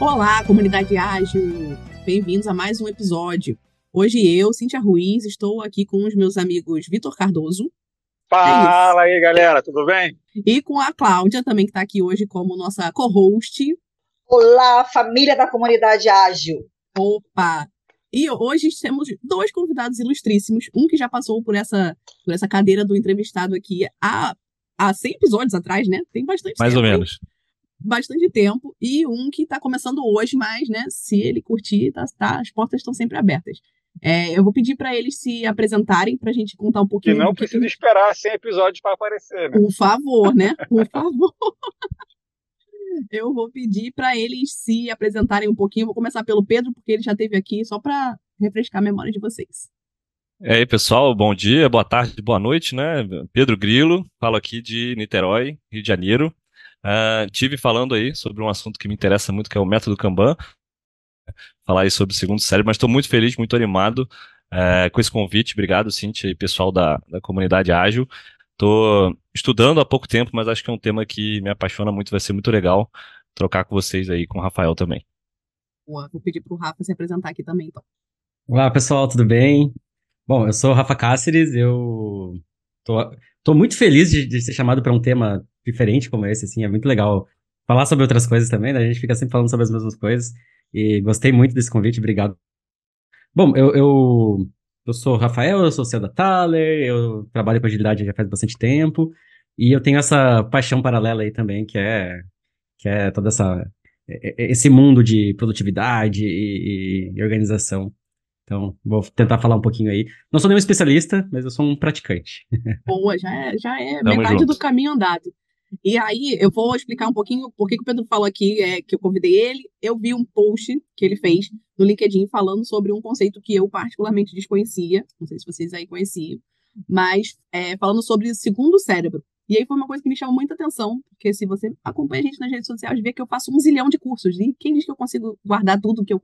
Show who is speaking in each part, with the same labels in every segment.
Speaker 1: Olá, comunidade ágil! Bem-vindos a mais um episódio. Hoje eu, Cintia Ruiz, estou aqui com os meus amigos Vitor Cardoso.
Speaker 2: Fala é aí, galera, tudo bem?
Speaker 1: E com a Cláudia, também que está aqui hoje como nossa co-host.
Speaker 3: Olá, família da comunidade ágil.
Speaker 1: Opa! E hoje temos dois convidados ilustríssimos, um que já passou por essa, por essa cadeira do entrevistado aqui há, há 100 episódios atrás, né? Tem bastante
Speaker 4: Mais
Speaker 1: tempo.
Speaker 4: ou menos.
Speaker 1: Bastante tempo. E um que está começando hoje, mas, né, se ele curtir, tá, tá, as portas estão sempre abertas. É, eu vou pedir para eles se apresentarem para a gente contar um
Speaker 2: Que
Speaker 1: pouquinho.
Speaker 2: não
Speaker 1: que
Speaker 2: precisa
Speaker 1: que...
Speaker 2: esperar 100 episódios para aparecer, né?
Speaker 1: Por favor, né? Por favor. Eu vou pedir para eles se apresentarem um pouquinho. Vou começar pelo Pedro, porque ele já esteve aqui, só para refrescar a memória de vocês.
Speaker 4: E aí, pessoal, bom dia, boa tarde, boa noite, né? Pedro Grilo, falo aqui de Niterói, Rio de Janeiro. Ah, tive falando aí sobre um assunto que me interessa muito, que é o método Kanban. Falar aí sobre o segundo cérebro, mas estou muito feliz, muito animado eh, com esse convite. Obrigado, Cintia e pessoal da, da comunidade ágil. Estou estudando há pouco tempo, mas acho que é um tema que me apaixona muito, vai ser muito legal trocar com vocês aí, com o Rafael também.
Speaker 1: Boa, Vou pedir para o Rafa se apresentar aqui também, então.
Speaker 5: Olá, pessoal, tudo bem? Bom, eu sou o Rafa Cáceres, eu tô, tô muito feliz de, de ser chamado para um tema diferente como esse, assim, é muito legal falar sobre outras coisas também, né? A gente fica sempre falando sobre as mesmas coisas, e gostei muito desse convite, obrigado. Bom, eu, eu, eu sou o Rafael, eu sou o CEO da Thaler, eu trabalho com agilidade já faz bastante tempo, e eu tenho essa paixão paralela aí também, que é, que é toda essa, esse mundo de produtividade e, e organização. Então, vou tentar falar um pouquinho aí. Não sou nenhum especialista, mas eu sou um praticante.
Speaker 1: Boa, já é, já é
Speaker 4: Tamo
Speaker 1: metade
Speaker 4: junto.
Speaker 1: do caminho andado. E aí, eu vou explicar um pouquinho por que o Pedro falou aqui, é, que eu convidei ele. Eu vi um post que ele fez no LinkedIn falando sobre um conceito que eu particularmente desconhecia. Não sei se vocês aí conheciam, mas é, falando sobre o segundo cérebro. E aí foi uma coisa que me chamou muita atenção, porque se você acompanha a gente nas redes sociais, vê que eu faço um zilhão de cursos. E quem diz que eu consigo guardar tudo que eu,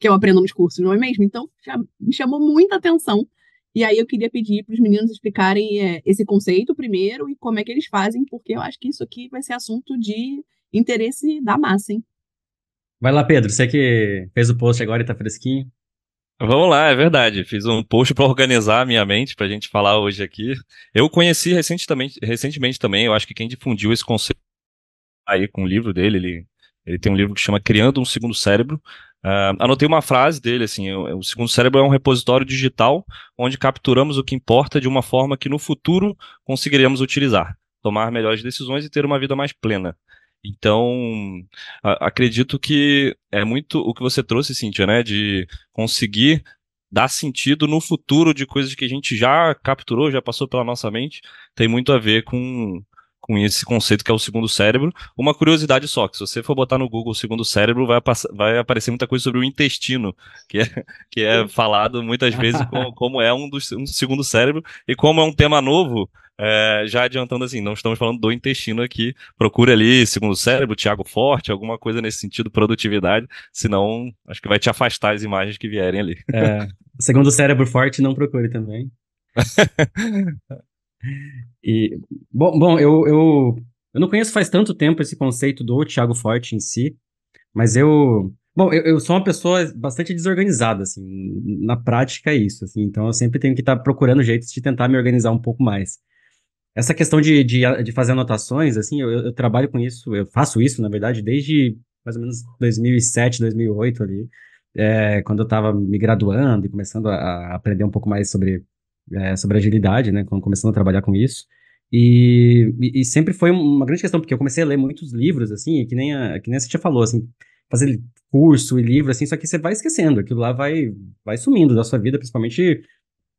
Speaker 1: que eu aprendo nos cursos, não é mesmo? Então, já me chamou muita atenção. E aí eu queria pedir para os meninos explicarem é, esse conceito primeiro e como é que eles fazem, porque eu acho que isso aqui vai ser assunto de interesse da massa, hein?
Speaker 5: Vai lá, Pedro, você que fez o post agora e tá fresquinho.
Speaker 4: Vamos lá, é verdade. Fiz um post para organizar a minha mente para a gente falar hoje aqui. Eu conheci recentemente, recentemente também, eu acho que quem difundiu esse conceito aí com o livro dele, ele, ele tem um livro que chama Criando um Segundo Cérebro. Ah, anotei uma frase dele, assim, o, segundo cérebro é um repositório digital onde capturamos o que importa de uma forma que no futuro conseguiremos utilizar, tomar melhores decisões e ter uma vida mais plena. Então, acredito que é muito o que você trouxe, Cíntia, né? De conseguir dar sentido no futuro de coisas que a gente já capturou, já passou pela nossa mente, tem muito a ver com, com esse conceito que é o segundo cérebro. Uma curiosidade só, que se você for botar no Google segundo cérebro, vai, vai aparecer muita coisa sobre o intestino, que é, que é falado muitas vezes como, como é um, dos, um segundo cérebro, e como é um tema novo, é, já adiantando assim, não estamos falando do intestino aqui, procure ali segundo cérebro, Thiago Forte, alguma coisa nesse sentido, produtividade, senão acho que vai te afastar as imagens que vierem ali.
Speaker 5: É, segundo o cérebro forte, não procure também. E, bom, bom eu, eu, eu não conheço faz tanto tempo esse conceito do Thiago Forte em si, mas eu. Bom, eu, eu sou uma pessoa bastante desorganizada, assim, na prática é isso, assim, então eu sempre tenho que estar procurando jeitos de tentar me organizar um pouco mais. Essa questão de, de, de fazer anotações, assim, eu, eu trabalho com isso, eu faço isso, na verdade, desde mais ou menos 2007, 2008 ali, é, quando eu estava me graduando e começando a, a aprender um pouco mais sobre, é, sobre agilidade, né, começando a trabalhar com isso. E, e, sempre foi uma grande questão, porque eu comecei a ler muitos livros, assim, e que nem a, que nem a Cintia falou, assim, fazer curso e livro, assim, só que você vai esquecendo, aquilo lá vai, vai sumindo da sua vida, principalmente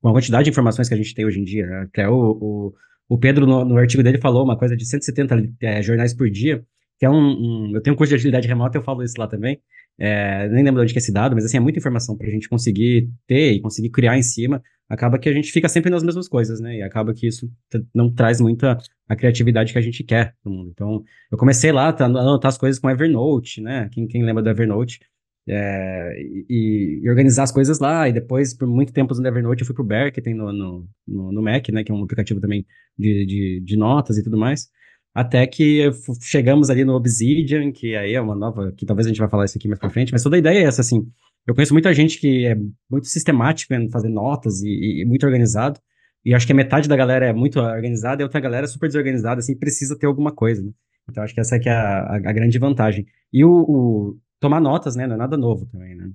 Speaker 5: com a quantidade de informações que a gente tem hoje em dia, né? Até o, o, o Pedro, no, no artigo dele, falou uma coisa de 170 é, jornais por dia, que é um, um, Eu tenho um curso de agilidade remota, eu falo isso lá também. É, nem lembro de onde que é esse dado, mas assim, é muita informação para a gente conseguir ter e conseguir criar em cima. Acaba que a gente fica sempre nas mesmas coisas, né? E acaba que isso não traz muita a criatividade que a gente quer no mundo. Então, eu comecei lá a anotar as coisas com Evernote, né? Quem, quem lembra do Evernote? É, e, e, organizar as coisas lá, e depois, por muito tempo no Evernote, eu fui pro Bear, que tem no, no, no, no Mac, né, que é um aplicativo também de, de, de notas e tudo mais. até que chegamos ali no Obsidian, que aí é uma nova, que talvez a gente vai falar isso aqui mais pra frente, mas toda a ideia é essa, assim, eu conheço muita gente que é muito sistemática em fazer notas e, e, muito organizado, e acho que a metade da galera é muito organizada e outra galera é super desorganizada, assim, precisa ter alguma coisa, né? Então acho que essa é a, a, a grande vantagem. E o, o, tomar notas, né, não é nada novo também, né?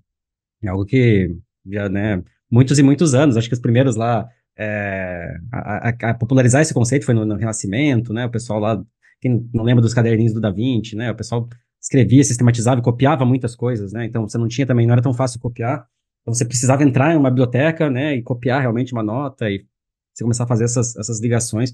Speaker 5: É algo que já, né, muitos e muitos anos, acho que os primeiros lá é, a, a, a, popularizar esse conceito foi no, no, Renascimento, né? O pessoal lá, quem não lembra dos caderninhos do Da Vinci, né? O pessoal escrevia, sistematizava e copiava muitas coisas, né? Então você não tinha também, não era tão fácil copiar. Então você precisava entrar em uma biblioteca, né? E copiar realmente uma nota e você começar a fazer essas, essas ligações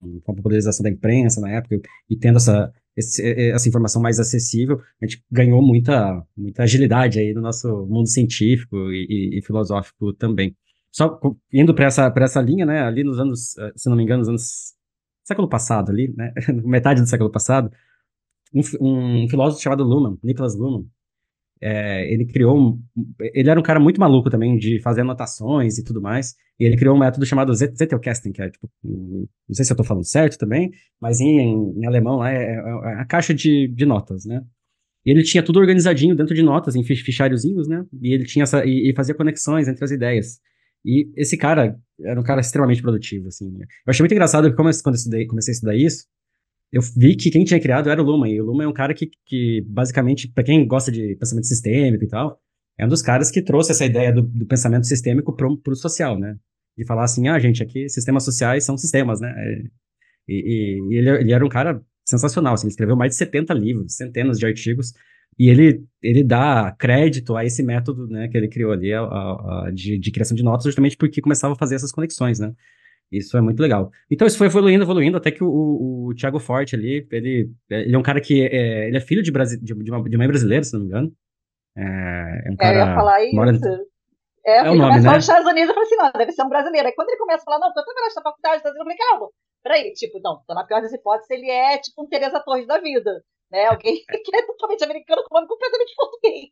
Speaker 5: com a popularização da imprensa na época e tendo essa, esse, essa informação mais acessível, a gente ganhou muita, muita agilidade aí no nosso mundo científico e, e, e filosófico também só indo para essa, essa linha, né, ali nos anos, se não me engano, nos anos século passado ali, né, metade do século passado, um, um filósofo chamado Luhmann, Nicholas Luhmann, é, ele criou, um, ele era um cara muito maluco também de fazer anotações e tudo mais, e ele criou um método chamado Zettelkasten, que é tipo, não sei se eu estou falando certo também, mas em, em alemão lá é, é, é, a caixa de, de notas, né, e ele tinha tudo organizadinho dentro de notas, em fichariozinhos, né, e ele tinha essa, e, e fazia conexões entre as ideias. E esse cara era um cara extremamente produtivo, assim. Eu achei muito engraçado porque quando eu estudei, comecei a estudar isso, eu vi que quem tinha criado era o Luhmann. E o Luhmann é um cara que, que basicamente, para quem gosta de pensamento sistêmico e tal, é um dos caras que trouxe essa ideia do, do pensamento sistêmico pro, pro social, né? De falar assim, ah, gente, aqui sistemas sociais são sistemas, né? E, e, e ele, ele, era um cara sensacional, assim, ele escreveu mais de 70 livros, centenas de artigos, e ele, ele dá crédito a esse método né, que ele criou ali a, a, a, de, de, criação de notas, justamente porque começava a fazer essas conexões, né? Isso é muito legal. Então, isso foi evoluindo, evoluindo, até que o, o, o Thiago Forte ali, ele, ele é um cara que é, ele é filho de, Brasi de, de, uma, de mãe brasileira, se não me engano. É, é um cara...
Speaker 3: É, eu ia falar isso. Mora... É,
Speaker 5: é o nome, né?
Speaker 3: nos Estados Unidos, eu falei assim, não, deve ser um brasileiro. Aí quando ele começa a falar, não, tô também nessa faculdade, eu falei, peraí, tipo, não, tô na pior das hipóteses, ele é tipo um Teresa Torres da vida né? Alguém que é totalmente americano com nome completamente português.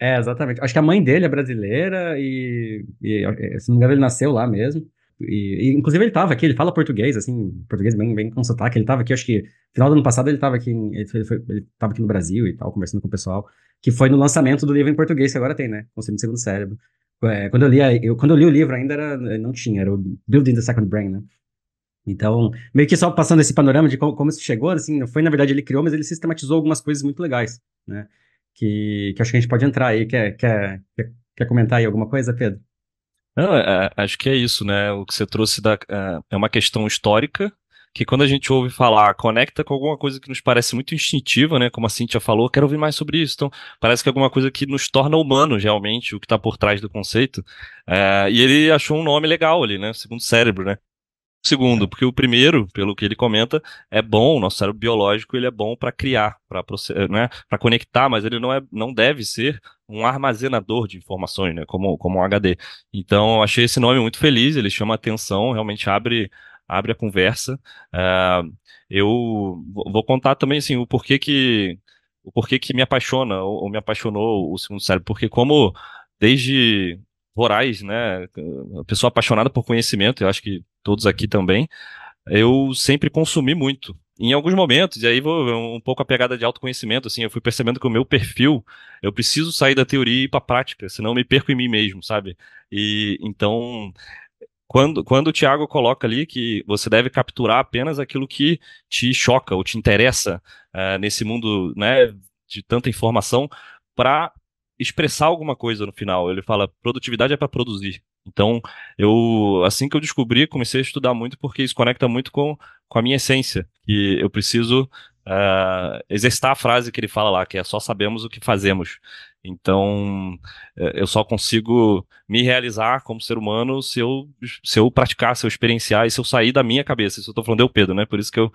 Speaker 5: É, exatamente. Acho que a mãe dele é brasileira e, e se não me engano, ele nasceu lá mesmo. E, e, inclusive ele estava aqui, ele fala português, assim, português bem, bem com sotaque. Ele estava aqui, acho que final do ano passado ele estava aqui, ele, foi, ele tava aqui no Brasil e tal, conversando com o pessoal, que foi no lançamento do livro em português que agora tem, né? Conselho do Segundo Cérebro. É, quando, eu li, eu, quando eu li o livro ainda era, não tinha, era o Building the Second Brain, né? Então, meio que só passando esse panorama de como, como isso chegou, assim, foi na verdade ele criou, mas ele sistematizou algumas coisas muito legais, né? Que, que acho que a gente pode entrar aí. Quer, quer, quer, quer comentar aí alguma coisa, Pedro?
Speaker 4: Não, é, é acho que é isso, né? O que você trouxe da, é, é uma questão histórica que quando a gente ouve falar, conecta com alguma coisa que nos parece muito instintiva, né? Como a Cintia falou, quero ouvir mais sobre isso. Então, parece que é alguma coisa que nos torna humanos, realmente, o que está por trás do conceito. É, e ele achou um nome legal ali, né? Segundo cérebro, né? Segundo, porque o primeiro, pelo que ele comenta, é bom, o nosso cérebro biológico ele é bom para criar, para né, para conectar, mas ele não é, não deve ser um armazenador de informações, né, como como um HD. Então, eu achei esse nome muito feliz, ele chama atenção, realmente abre abre a conversa. Uh, eu vou contar também assim o porquê que o porquê que me apaixona ou me apaixonou o segundo cérebro, porque como desde voraz, né? Pessoa apaixonada por conhecimento, eu acho que todos aqui também. Eu sempre consumi muito. Em alguns momentos, e aí vou um pouco a pegada de autoconhecimento, assim, eu fui percebendo que o meu perfil, eu preciso sair da teoria e ir para prática, senão eu me perco em mim mesmo, sabe? E então, quando, quando o Tiago coloca ali que você deve capturar apenas aquilo que te choca ou te interessa uh, nesse mundo né, de tanta informação para expressar alguma coisa no final. Ele fala, produtividade é para produzir. Então, eu assim que eu descobri, comecei a estudar muito porque isso conecta muito com, com a minha essência. E eu preciso uh, exercitar a frase que ele fala lá, que é só sabemos o que fazemos. Então, é, eu só consigo me realizar como ser humano se eu, se eu praticar, se eu experienciar e se eu sair da minha cabeça. Isso eu tô falando eu, Pedro, né? Por isso que eu,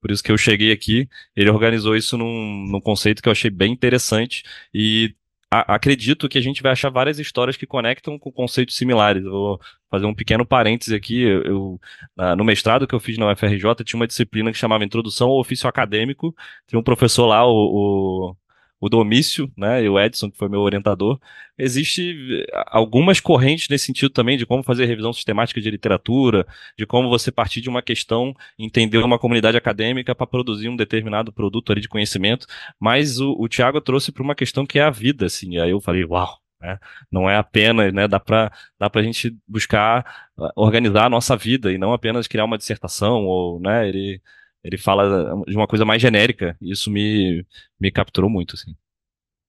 Speaker 4: por isso que eu cheguei aqui. Ele organizou isso num, num conceito que eu achei bem interessante e acredito que a gente vai achar várias histórias que conectam com conceitos similares. Eu vou fazer um pequeno parêntese aqui. Eu, na, no mestrado que eu fiz na UFRJ, tinha uma disciplina que chamava Introdução ao Ofício Acadêmico. Tinha um professor lá, o, o, o Domício, né, e o Edson, que foi meu orientador, existe eh, algumas correntes nesse sentido também de como fazer revisão sistemática de literatura, de como você partir de uma questão, entender uma comunidade acadêmica para produzir um determinado produto ali de conhecimento, mas o, o Tiago trouxe para uma questão que é a vida, assim, e aí eu falei, uau, né? Não é apenas, né, dá para dá a gente buscar ah, organizar a nossa vida e não apenas criar uma dissertação ou, né, ele ele fala de uma coisa mais genérica, e isso me, me capturou muito, assim.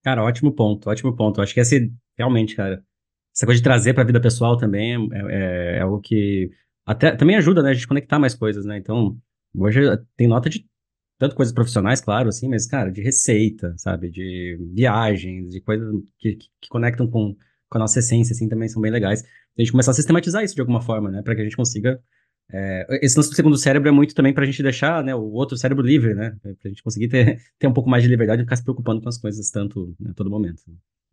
Speaker 5: Cara, ótimo ponto, ótimo ponto. Acho que esse, realmente, cara, essa coisa de trazer para a vida pessoal também é, é, é, algo que até também ajuda, né, a gente conectar mais coisas, né? Então, hoje tem nota de tanto coisas profissionais, claro, assim, mas, cara, de receita, sabe? De viagens, de coisas que, que, que conectam com, com a nossa essência, assim, também são bem legais. A gente começar a sistematizar isso de alguma forma, né? Para que a gente consiga é, esse nosso segundo cérebro é muito também para a gente deixar né, o outro cérebro livre, né? Para a gente conseguir ter, ter um pouco mais de liberdade e ficar se preocupando com as coisas tanto né, a todo momento.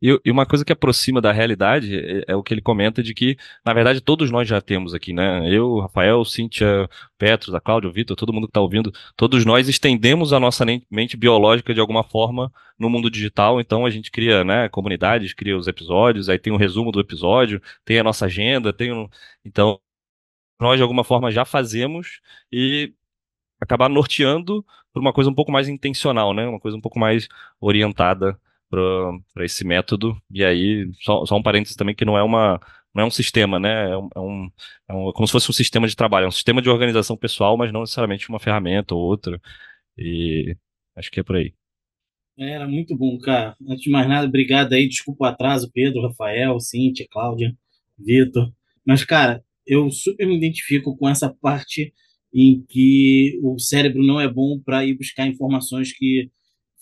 Speaker 4: E, e, uma coisa que aproxima da realidade é, é, o que ele comenta de que, na verdade, todos nós já temos aqui, né? Eu, Rafael, Cíntia, Petros, a Cláudia, o Vitor, todo mundo que está ouvindo, todos nós estendemos a nossa mente biológica de alguma forma no mundo digital, então a gente cria, né, comunidades, cria os episódios, aí tem um resumo do episódio, tem a nossa agenda, tem um... Então, nós de alguma forma já fazemos e acabar norteando por uma coisa um pouco mais intencional, né? Uma coisa um pouco mais orientada para esse método. E aí, só, só um parênteses também que não é uma não é um sistema, né? É, um, é, um, é um, como se fosse um sistema de trabalho, é um sistema de organização pessoal, mas não necessariamente uma ferramenta ou outra. E acho que é por aí.
Speaker 6: Era muito bom, cara. Antes de mais nada, obrigado aí. Desculpa o atraso, Pedro, Rafael, Cíntia, Cláudia, Vitor. Mas, cara, eu super me identifico com essa parte em que o cérebro não é bom para ir buscar informações que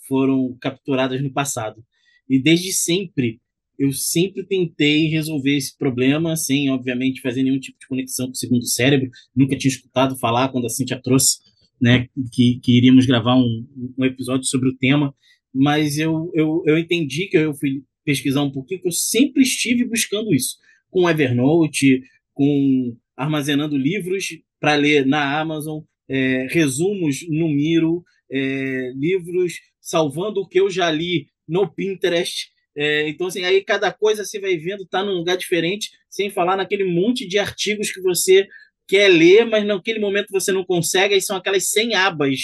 Speaker 6: foram capturadas no passado. E desde sempre, eu sempre tentei resolver esse problema sem, obviamente, fazer nenhum tipo de conexão com o segundo cérebro. Nunca tinha escutado falar quando a Cintia trouxe né, que, que iríamos gravar um, um episódio sobre o tema, mas eu, eu, eu entendi que eu fui pesquisar um pouquinho, que eu sempre estive buscando isso, com Evernote, com armazenando livros para ler na Amazon, é, resumos no Miro, é, livros salvando o que eu já li no Pinterest. É, então, assim, aí cada coisa você vai vendo está num lugar diferente, sem falar naquele monte de artigos que você quer ler, mas naquele momento você não consegue, aí são aquelas 100 abas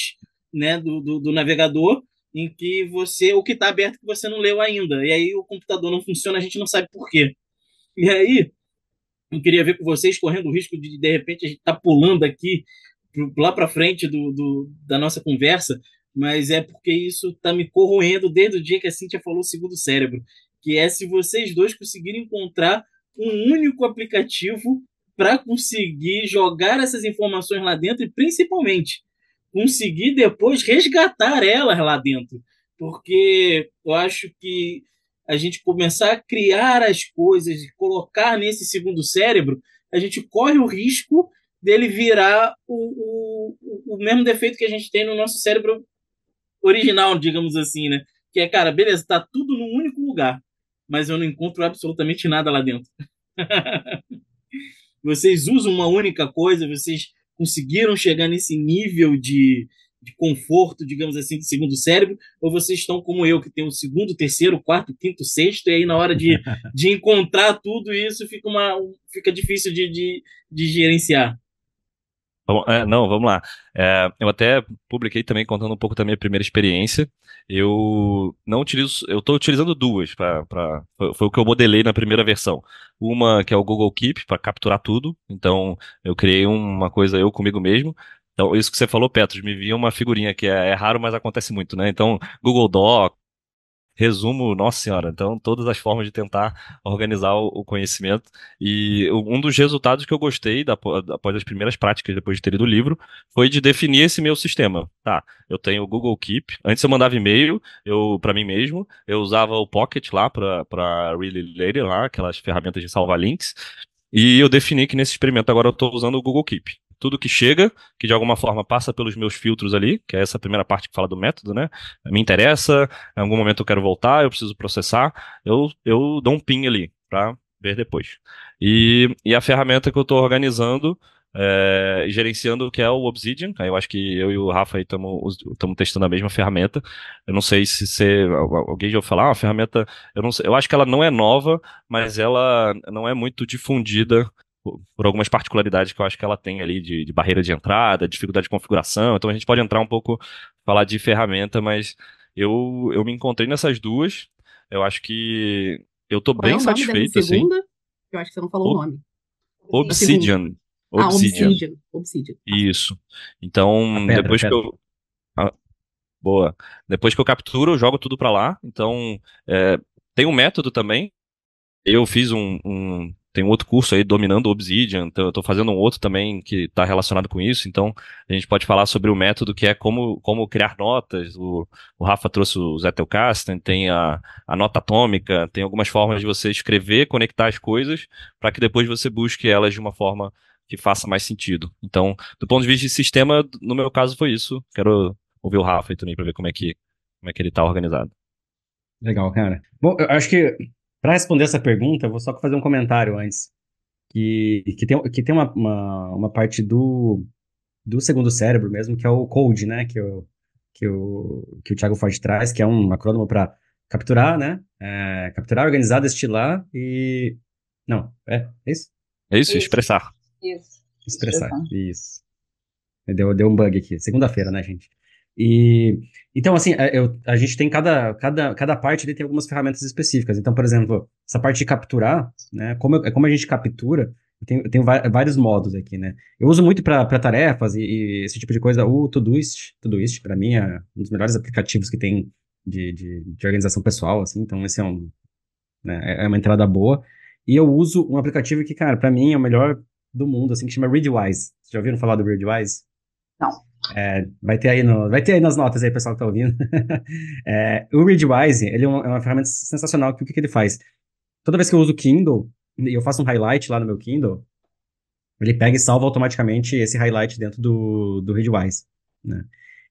Speaker 6: né, do, do, do navegador em que você o que está aberto que você não leu ainda. E aí o computador não funciona, a gente não sabe por quê. E aí não queria ver com vocês correndo o risco de, de repente, a gente estar tá pulando aqui lá para frente do, do, da nossa conversa, mas é porque isso está me corroendo desde o dia que a Cintia falou segundo cérebro, que é se vocês dois conseguirem encontrar um único aplicativo para conseguir jogar essas informações lá dentro e principalmente conseguir depois resgatar elas lá dentro, porque eu acho que a gente começar a criar as coisas e colocar nesse segundo cérebro, a gente corre o risco dele virar o, o, o mesmo defeito que a gente tem no nosso cérebro original, digamos assim, né? Que é, cara, beleza, tá tudo num único lugar, mas eu não encontro absolutamente nada lá dentro. vocês usam uma única coisa, vocês conseguiram chegar nesse nível de, de conforto, digamos assim, de segundo cérebro, ou vocês estão como eu, que tem o segundo, terceiro, quarto, quinto, sexto, e aí na hora de, de encontrar tudo isso fica, uma, fica difícil de, de, de gerenciar.
Speaker 4: É, não, vamos lá. É, eu até publiquei também contando um pouco da minha primeira experiência. Eu não utilizo, eu estou utilizando duas para, foi, foi, o que eu modelei na primeira versão. Uma que é o Google Keep para capturar tudo. Então eu criei uma coisa eu comigo mesmo. Então, isso que você falou, Petros, me via uma figurinha que é, é raro, mas acontece muito, né? Então, Google Doc, resumo, nossa senhora, então todas as formas de tentar organizar o, conhecimento. E um dos resultados que eu gostei da, após as primeiras práticas, depois de ter lido o livro, foi de definir esse meu sistema. Tá, eu tenho o Google Keep. Antes eu mandava e-mail, eu para mim mesmo, eu usava o Pocket lá para Really Later, lá, aquelas ferramentas de salvar links. E eu defini que nesse experimento agora eu estou usando o Google Keep tudo que chega, que de alguma forma passa pelos meus filtros ali, que é essa primeira parte que fala do método, né? Me interessa, em algum momento eu quero voltar, eu preciso processar, eu, eu dou um pin ali para ver depois. E, e a ferramenta que eu estou organizando é, gerenciando que é o Obsidian. Eu acho que eu e o Rafa estamos testando a mesma ferramenta. Eu não sei se você, alguém já ouviu falar, ah, uma ferramenta, eu, não sei, eu acho que ela não é nova, mas ela não é muito difundida por algumas particularidades que eu acho que ela tem ali de, de, barreira de entrada, dificuldade de configuração. Então a gente pode entrar um pouco, falar de ferramenta, mas eu, eu me encontrei nessas duas. Eu acho que eu tô
Speaker 1: Qual
Speaker 4: bem
Speaker 1: é o nome
Speaker 4: satisfeito,
Speaker 1: dessa
Speaker 4: assim.
Speaker 1: segunda? Eu acho que você não falou
Speaker 4: O-
Speaker 1: o nome.
Speaker 4: Obsidian.
Speaker 1: Ah,
Speaker 4: Obsidian.
Speaker 1: Obsidian. Obsidian.
Speaker 4: Isso. Então,
Speaker 5: pedra,
Speaker 4: depois que eu. Ah, boa. Depois que eu capturo, eu jogo tudo pra lá. Então, é, tem um método também. Eu fiz um, um- Tem um outro curso aí, Dominando Obsidian. Então, eu tô fazendo um outro também que tá relacionado com isso. Então, a gente pode falar sobre o método que é como, como criar notas. O, o Rafa trouxe o Zettelkasten, tem a, a nota atômica, tem algumas formas de você escrever, conectar as coisas, para que depois você busque elas de uma forma que faça mais sentido. Então, do ponto de vista de sistema, no meu caso foi isso. Quero ouvir o Rafa aí também para ver como é que como é que ele tá organizado.
Speaker 5: Legal, cara. Bom, eu acho que para responder essa pergunta, eu vou só fazer um comentário antes. Que, que tem, que tem uma, uma, uma parte do, do segundo cérebro mesmo, que é o code, né? Que o, que o, que o Thiago Forte traz, que é um acrônimo para capturar, né? É, capturar, organizar, destilar e. Não, é, é isso?
Speaker 4: É isso,
Speaker 3: Isso.
Speaker 4: expressar.
Speaker 3: Isso.
Speaker 5: Expressar. Isso. Deu, deu um bug aqui. Segunda-feira, né, gente? E então, assim, a, eu- a gente tem cada, cada, cada parte ali tem algumas ferramentas específicas. Então, por exemplo, essa parte de capturar, né? Como, eu- como a gente captura, eu tenho, vários modos aqui, né? Eu uso muito para tarefas e, e esse tipo de coisa. O Todoist, Todoist, para mim, é um dos melhores aplicativos que tem de, de, de organização pessoal, assim. Então, esse é um, né, é é uma entrada boa. E eu uso um aplicativo que, cara, para mim é o melhor do mundo, assim, que chama Readwise. Vocês já ouviram falar do Readwise?
Speaker 3: Não.
Speaker 5: É, vai ter aí no, vai ter aí nas notas aí, pessoal que tá ouvindo. É, o Readwise, ele é uma, é uma ferramenta sensacional, que o que, que ele faz? Toda vez que eu uso o Kindle, e eu faço um highlight lá no meu Kindle, ele pega e salva automaticamente esse highlight dentro do, do Readwise, né?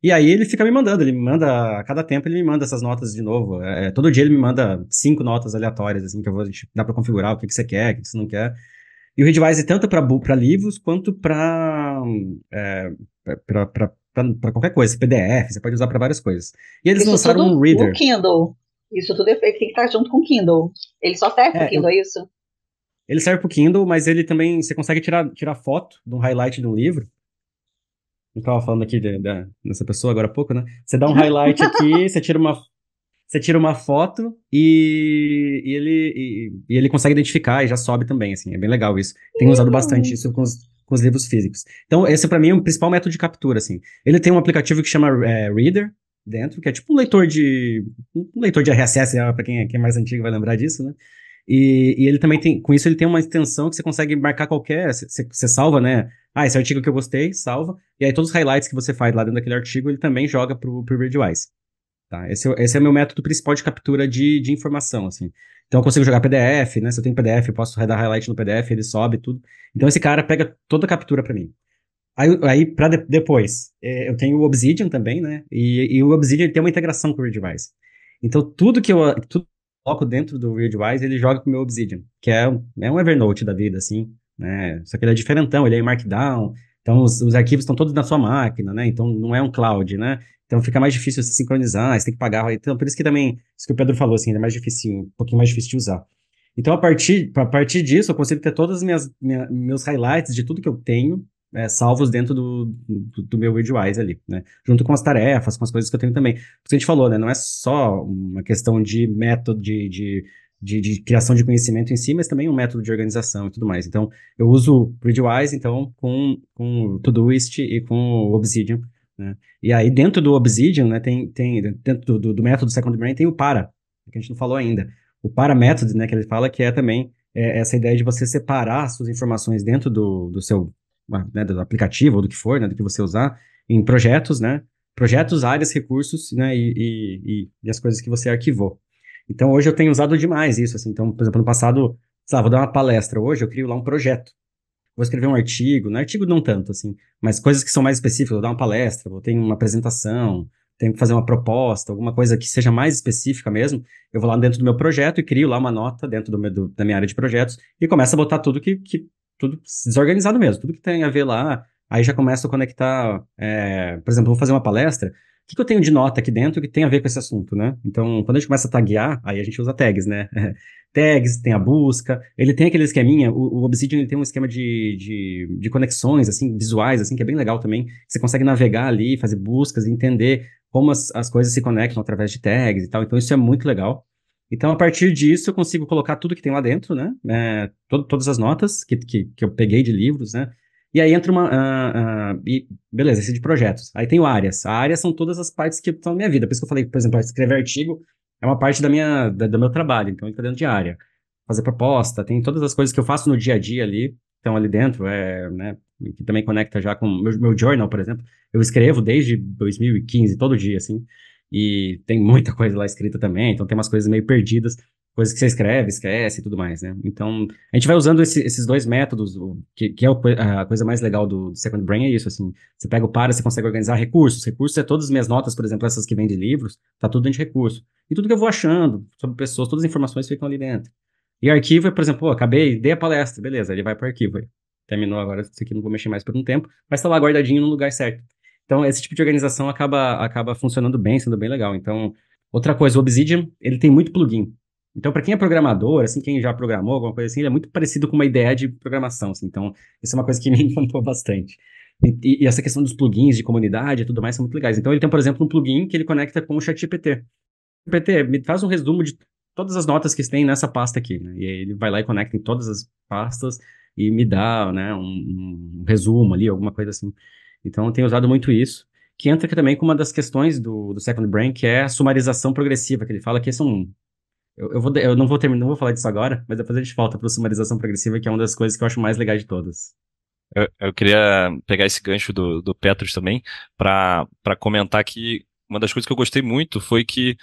Speaker 5: E aí ele fica me mandando, ele me manda, a cada tempo ele me manda essas notas de novo. É, todo dia ele me manda cinco notas aleatórias, assim, que eu vou, tipo, dá pra configurar o que, que você quer, o que você não quer. E o Readwise tanto para livros quanto para é, para qualquer coisa, PDF, você pode usar para várias coisas. E eles
Speaker 3: Isso
Speaker 5: lançaram um Reader.
Speaker 3: no Kindle. Isso tudo é- tem que estar junto com o Kindle. Ele só serve
Speaker 5: É,
Speaker 3: pro Kindle, é isso?
Speaker 5: Ele serve pro Kindle, mas ele também. Você consegue tirar, tirar foto de um highlight de um livro. Eu tava falando aqui de- da- dessa pessoa agora há pouco, né? Você dá um highlight aqui, você tira uma. Você tira uma foto e, e ele, e, e ele consegue identificar e já sobe também, assim, é bem legal isso. Tenho usado bastante isso com os, com os livros físicos. Então, esse pra mim é o principal método de captura, assim. Ele tem um aplicativo que chama é, Reader dentro, que é tipo um leitor de. um leitor de RSS, né? pra quem, é- quem é mais antigo vai lembrar disso, né? E, e ele também tem, com isso ele tem uma extensão que você consegue marcar qualquer, você, você salva, né? Ah, esse artigo que eu gostei, salva. E aí todos os highlights que você faz lá dentro daquele artigo, ele também joga pro, pro Readwise. Tá? Esse, é- esse é o meu método principal de captura de, de informação, assim. Então eu consigo jogar PDF, né? Se eu tenho PDF, eu posso dar highlight no PDF, ele sobe tudo. Então esse cara pega toda a captura pra mim. Aí, aí para depois, é, eu tenho o Obsidian também, né? E, e o Obsidian tem uma integração com o Readwise. Então tudo que eu tudo coloco dentro do Readwise, ele joga com o meu Obsidian, que é, um- é um Evernote da vida, assim, né? Só que ele é diferentão, ele é em Markdown, então os, os arquivos estão todos na sua máquina, né? Então não é um cloud, né? Então fica mais difícil você sincronizar, você tem que pagar. Então, por isso que também, isso que o Pedro falou, assim, é mais difícil, um pouquinho mais difícil de usar. Então, a partir, a partir disso, eu consigo ter todos os minhas, minha- meus highlights de tudo que eu tenho é, salvos dentro do, do, do meu Readwise ali, né? Junto com as tarefas, com as coisas que eu tenho também. Porque a gente falou, né? Não é só uma questão de método de, de, de, de criação de conhecimento em si, mas também um método de organização e tudo mais. Então, eu uso Readwise, então, com, com Todoist e com o Obsidian, né? E aí, dentro do Obsidian, né, tem, tem dentro do, do método Second Brain, tem o para, que a gente não falou ainda. O para método, né, que ele fala que é também é, essa ideia de você separar suas informações dentro do, do seu, né, do aplicativo ou do que for, né, do que você usar, em projetos, né, projetos, áreas, recursos, né, e, e- e as coisas que você arquivou. Então, hoje eu tenho usado demais isso, assim, então, por exemplo, no passado, sei lá, vou dar uma palestra. Hoje, eu crio lá um projeto. Vou escrever um artigo, no artigo não tanto, assim, mas coisas que são mais específicas, vou dar uma palestra, vou ter uma apresentação, tenho que fazer uma proposta, alguma coisa que seja mais específica mesmo, eu vou lá dentro do meu projeto e crio lá uma nota dentro do meu- do- da minha área de projetos e começo a botar tudo que, que, tudo desorganizado mesmo, tudo que tem a ver lá. Aí já começo a conectar, é, por exemplo, vou fazer uma palestra, o que, eu tenho de nota aqui dentro que tem a ver com esse assunto, né? Então, quando a gente começa a taguear, aí a gente usa tags, né? tags, tem a busca, ele tem aquele esqueminha, o, o Obsidian ele tem um esquema de, de, de, conexões, assim, visuais, assim, que é bem legal também. Você consegue navegar ali, fazer buscas e entender como as, as coisas se conectam através de tags e tal. Então, isso é muito legal. Então, a partir disso, eu consigo colocar tudo que tem lá dentro, né? É, to todas as notas que, que, que eu peguei de livros, né? E aí entra uma. Uh, uh, e, beleza, esse de projetos. Aí tenho áreas. A área são todas as partes que estão na minha vida. Por isso que eu falei, por exemplo, escrever artigo é uma parte da minha, da, do meu trabalho, então ele tá dentro de área. Fazer proposta, tem todas as coisas que eu faço no dia a dia ali, estão ali dentro, é, né, que também conecta já com meu, meu journal, por exemplo. Eu escrevo desde 2015, todo dia, assim, e tem muita coisa lá escrita também, então tem umas coisas meio perdidas, coisas que você escreve, esquece e tudo mais, né? Então, a gente vai usando esse, esses dois métodos, que, que, é a coisa mais legal do, Second Brain, é isso, assim, você pega o para, você consegue organizar recursos, recursos é todas as minhas notas, por exemplo, essas que vêm de livros, tá tudo dentro de recurso. E tudo que eu vou achando sobre pessoas, todas as informações ficam ali dentro. E arquivo é, por exemplo, pô, acabei, dei a palestra, beleza, ele vai para o arquivo. Terminou agora, isso aqui não vou mexer mais por um tempo, mas tá lá guardadinho no lugar certo. Então, esse tipo de organização acaba, acaba funcionando bem, sendo bem legal. Então, outra coisa, o Obsidian, ele tem muito plugin. Então, para quem é programador, assim, quem já programou, alguma coisa assim, ele é muito parecido com uma ideia de programação, assim. Então, isso é uma coisa que me encantou bastante. E, e, essa questão dos plugins de comunidade e tudo mais são muito legais. Então, ele tem, por exemplo, um plugin que ele conecta com o ChatGPT. GPT, me faz um resumo de todas as notas que tem nessa pasta aqui, né? E aí ele vai lá e conecta em todas as pastas e me dá, né, um, um resumo ali, alguma coisa assim. Então, eu tenho usado muito isso, que entra também com uma das questões do, do Second Brain, que é a sumarização progressiva, que ele fala que são... Eu, eu, vou, eu não vou terminar, não vou falar disso agora, mas depois a gente volta para sumarização progressiva, que é uma das coisas que eu acho mais legais de todas.
Speaker 4: Eu, eu queria pegar esse gancho do, do Petros também, para comentar que uma das coisas que eu gostei muito foi que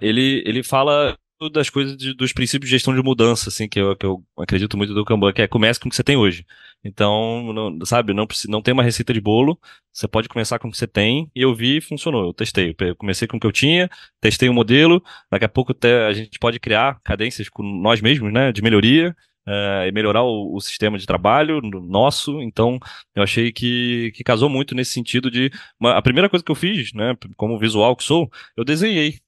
Speaker 4: ele, ele fala das coisas de, dos princípios de gestão de mudança, assim, que eu, que eu acredito muito do Kanban, que é comece com o que você tem hoje. Então, não, sabe, não, não tem uma receita de bolo, você pode começar com o que você tem, e eu vi funcionou, eu testei. Eu comecei com o que eu tinha, testei o um modelo, daqui a pouco até a gente pode criar cadências com nós mesmos, né, de melhoria, uh, e melhorar o, o, sistema de trabalho nosso. Então, eu achei que, que casou muito nesse sentido de. Uma, a primeira coisa que eu fiz, né, como visual que sou, eu desenhei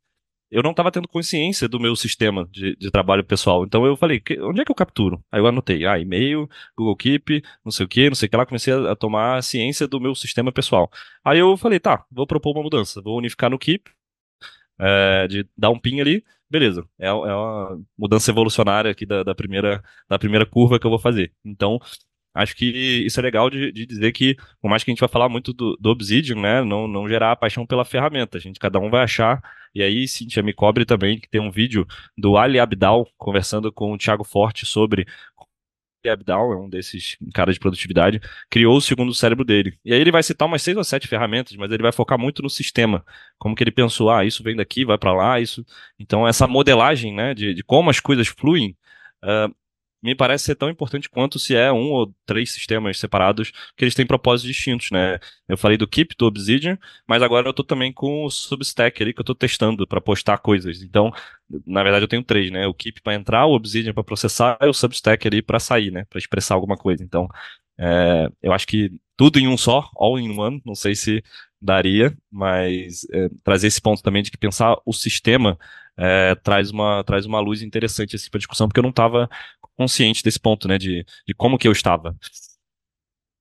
Speaker 4: eu não estava tendo consciência do meu sistema de, de trabalho pessoal. Então eu falei, onde é que eu capturo? Aí eu anotei, ah, e-mail, Google Keep, não sei o que, não sei o que lá, comecei a, a, tomar ciência do meu sistema pessoal. Aí eu falei, tá, vou propor uma mudança, vou unificar no Keep, é, de dar um pin ali, beleza. É, é uma mudança evolucionária aqui da, da, primeira, da primeira curva que eu vou fazer. Então, acho que isso é legal de, de, dizer que, por mais que a gente vai falar muito do, do Obsidian, né, não, não gerar a paixão pela ferramenta. A gente, cada um vai achar e aí, Cintia, me cobre também que tem um vídeo do Ali Abdal conversando com o Thiago Forte sobre Abdal, é um desses caras de produtividade, criou o segundo cérebro dele. E aí ele vai citar umas seis ou sete ferramentas, mas ele vai focar muito no sistema. Como que ele pensou, ah, isso vem daqui, vai para lá, isso. Então, essa modelagem, né, de, de como as coisas fluem, uh, me parece ser tão importante quanto se é um ou três sistemas separados que eles têm propósitos distintos, né? Eu falei do Keep, do Obsidian, mas agora eu tô também com o Substack ali que eu tô testando para postar coisas. Então, na verdade eu tenho três, né? O Keep para entrar, o Obsidian para processar e o Substack ali para sair, né? Para expressar alguma coisa. Então, é, eu acho que tudo em um só, all in one, não sei se daria, mas é, trazer esse ponto também de que pensar o sistema é, traz, uma, traz uma luz interessante assim, para discussão, porque eu não estava consciente desse ponto, né, de, de como que eu estava.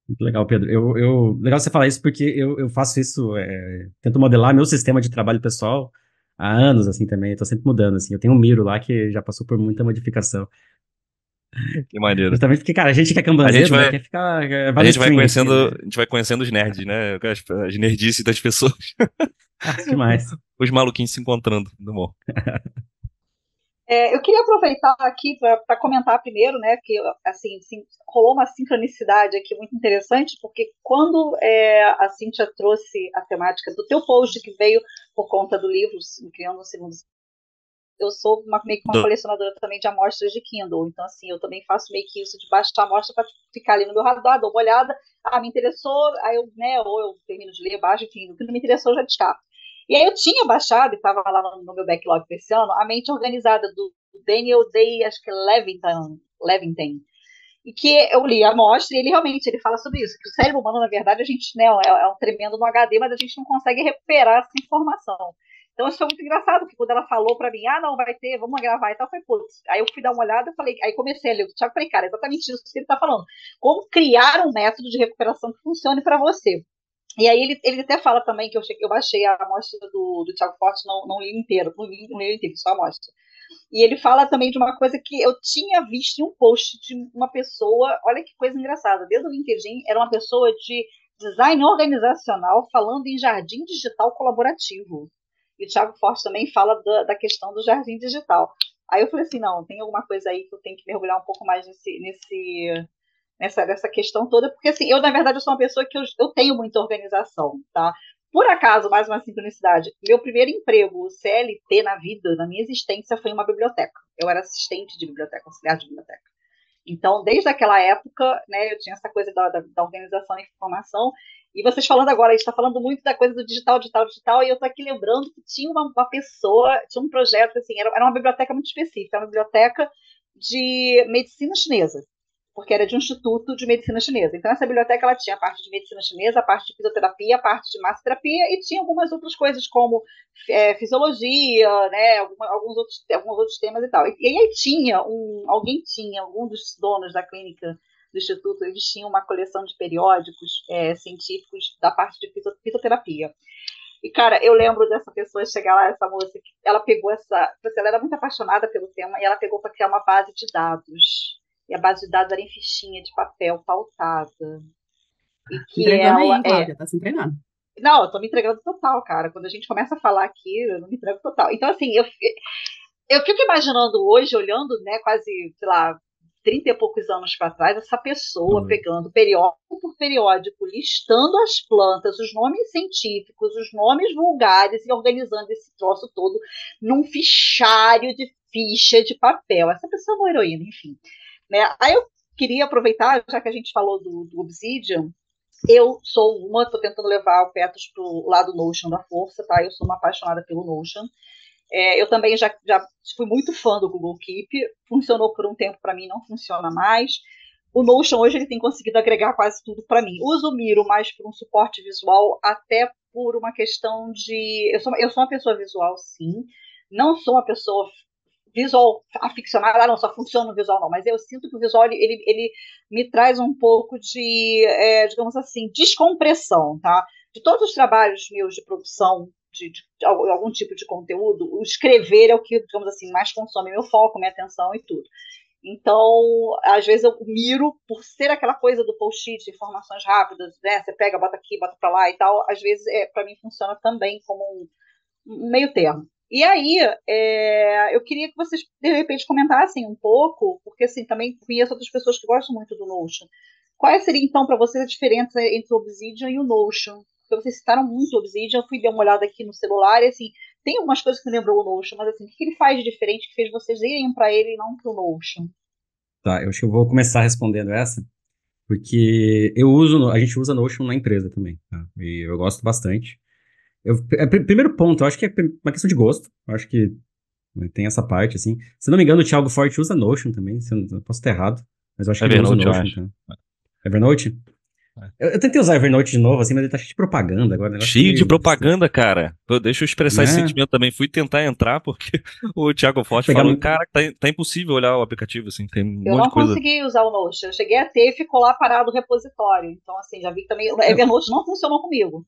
Speaker 5: Muito legal, Pedro. Eu, eu, legal você falar isso porque eu, eu faço isso, é, tento modelar meu sistema de trabalho pessoal há anos, assim, também. Estou sempre mudando, assim. Eu tenho um Miro lá que já passou por muita modificação.
Speaker 4: Que maneiro.
Speaker 5: Justamente porque, cara, a gente quer cambanzeiro,
Speaker 4: a gente vai,
Speaker 5: né? quer ficar...
Speaker 4: É, a gente vai conhecendo, assim, né? a gente vai conhecendo os nerds, né? As, as nerdices das pessoas.
Speaker 5: Ah, demais.
Speaker 4: Os maluquinhos se encontrando no bom.
Speaker 3: É, eu queria aproveitar aqui para comentar primeiro, né, que assim, sim, rolou uma sincronicidade aqui muito interessante, porque quando é, a Cintia trouxe a temática do teu post que veio por conta do livro Criando um Segundo eu sou uma, meio que uma colecionadora também de amostras de Kindle, então assim, eu também faço meio que isso de baixar a amostra para ficar ali no meu radar, dou uma olhada, ah, me interessou, aí eu, né, ou eu termino de ler, baixo, enfim, o que não me interessou eu já descarto. E aí eu tinha baixado, e estava lá no, meu backlog desse ano, a mente organizada do Daniel Day, acho que é Levitan, e que eu li a amostra e ele realmente ele fala sobre isso, que o cérebro humano, na verdade, a gente né, é, é um tremendo no HD, mas a gente não consegue recuperar essa informação. Então, isso foi muito engraçado, porque quando ela falou para mim, ah, não, vai ter, vamos gravar e tal, foi putz. Aí eu fui dar uma olhada, eu falei, aí comecei a ler o Thiago, falei, cara, é exatamente isso que ele está falando. Como criar um método de recuperação que funcione para você. E aí ele, ele até fala também que eu, eu baixei a amostra do, do Thiago Forte, não, não li inteiro, não li, não li inteiro, só a amostra. E ele fala também de uma coisa que eu tinha visto em um post de uma pessoa, olha que coisa engraçada, desde o LinkedIn, era uma pessoa de design organizacional falando em jardim digital colaborativo. E o Thiago Forte também fala da, da questão do jardim digital. Aí eu falei assim, não, tem alguma coisa aí que eu tenho que mergulhar um pouco mais nesse, nesse, nessa, nessa questão toda, porque assim, eu, na verdade, eu sou uma pessoa que eu, eu tenho muita organização, tá? Por acaso, mais uma sincronicidade, meu primeiro emprego, CLT na vida, na minha existência, foi uma biblioteca. Eu era assistente de biblioteca, auxiliar de biblioteca. Então, desde aquela época, né, eu tinha essa coisa da, da, da organização e informação. E vocês falando agora, a gente está falando muito da coisa do digital, digital, digital, e eu estou aqui lembrando que tinha uma, uma, pessoa, tinha um projeto, assim, era, era uma biblioteca muito específica, era uma biblioteca de medicina chinesa porque era de um instituto de medicina chinesa. Então, essa biblioteca ela tinha a parte de medicina chinesa, a parte de fisioterapia, a parte de massoterapia e tinha algumas outras coisas como é, fisiologia, né, alguma, alguns, outros, alguns outros temas e tal. E, e aí tinha um, alguém tinha, algum dos donos da clínica do instituto, eles tinham uma coleção de periódicos é, científicos da parte de fisioterapia. E, cara, eu lembro dessa pessoa chegar lá, essa moça, ela pegou essa. Ela era muito apaixonada pelo tema e ela pegou para criar uma base de dados e a base de dados era em fichinha de papel pautada.
Speaker 1: E que entregando ela aí, Cláudia, é... tá se entregando.
Speaker 3: Não, eu tô me entregando total, cara. Quando a gente começa a falar aqui, eu não me entrego total. Então, assim, eu, eu fico imaginando hoje, olhando, né, quase, sei lá, 30 e poucos anos para trás, essa pessoa uhum. pegando periódico por periódico, listando as plantas, os nomes científicos, os nomes vulgares e organizando esse troço todo num fichário de ficha de papel. Essa pessoa é uma heroína, enfim. Né? Aí eu queria aproveitar, já que a gente falou do, do Obsidian, eu sou uma, estou tentando levar o Petros para o lado Notion da força, tá? Eu sou uma apaixonada pelo Notion. É, eu também já, já fui muito fã do Google Keep, funcionou por um tempo para mim, não funciona mais. O Notion hoje ele tem conseguido agregar quase tudo para mim. Uso o Miro mais por um suporte visual, até por uma questão de. Eu sou, eu sou uma pessoa visual, sim. Não sou uma pessoa visual aficionada, ah, não, só funciona no visual, não, mas eu sinto que o visual ele, ele me traz um pouco de, é, digamos assim, descompressão, tá? De todos os trabalhos meus de produção de, de, de, algum tipo de conteúdo, o escrever é o que, digamos assim, mais consome meu foco, minha atenção e tudo. Então, às vezes eu miro por ser aquela coisa do post-it, informações rápidas, né? Você pega, bota aqui, bota para lá e tal. Às vezes, é, para mim, funciona também como um meio termo. E aí, é, eu queria que vocês, de repente, comentassem um pouco, porque assim, também conheço outras pessoas que gostam muito do Notion. Qual seria, então, para vocês a diferença entre o Obsidian e o Notion? Porque vocês citaram muito o Obsidian, eu fui dar uma olhada aqui no celular e, assim, tem algumas coisas que me lembrou o Notion, mas, assim, o que ele faz de diferente que fez vocês irem para ele e não para o Notion?
Speaker 5: Tá, eu acho que eu vou começar respondendo essa, porque eu uso, a gente usa Notion na empresa também, tá? E eu gosto bastante. Eu, é, primeiro ponto, eu acho que é uma questão de gosto. Eu acho que né, tem essa parte, assim. Se não me engano, o Thiago Forte usa Notion também. Se eu, não, eu posso estar errado. Mas eu acho é que ele usa Notion. Então. Evernote? É. Eu, eu, tentei usar Evernote de novo, assim, mas ele tá cheio de propaganda agora.
Speaker 4: Cheio de propaganda, cara. deixa eu expressar esse né? sentimento também. Fui tentar entrar porque o Thiago Forte Pegar falou, no... cara, tá, tá, impossível olhar o aplicativo, assim, tem um
Speaker 3: Eu
Speaker 4: não
Speaker 3: consegui usar o Notion. Eu cheguei a ter e ficou lá parado o repositório. Então, assim, já vi que também. O Evernote não funcionou comigo.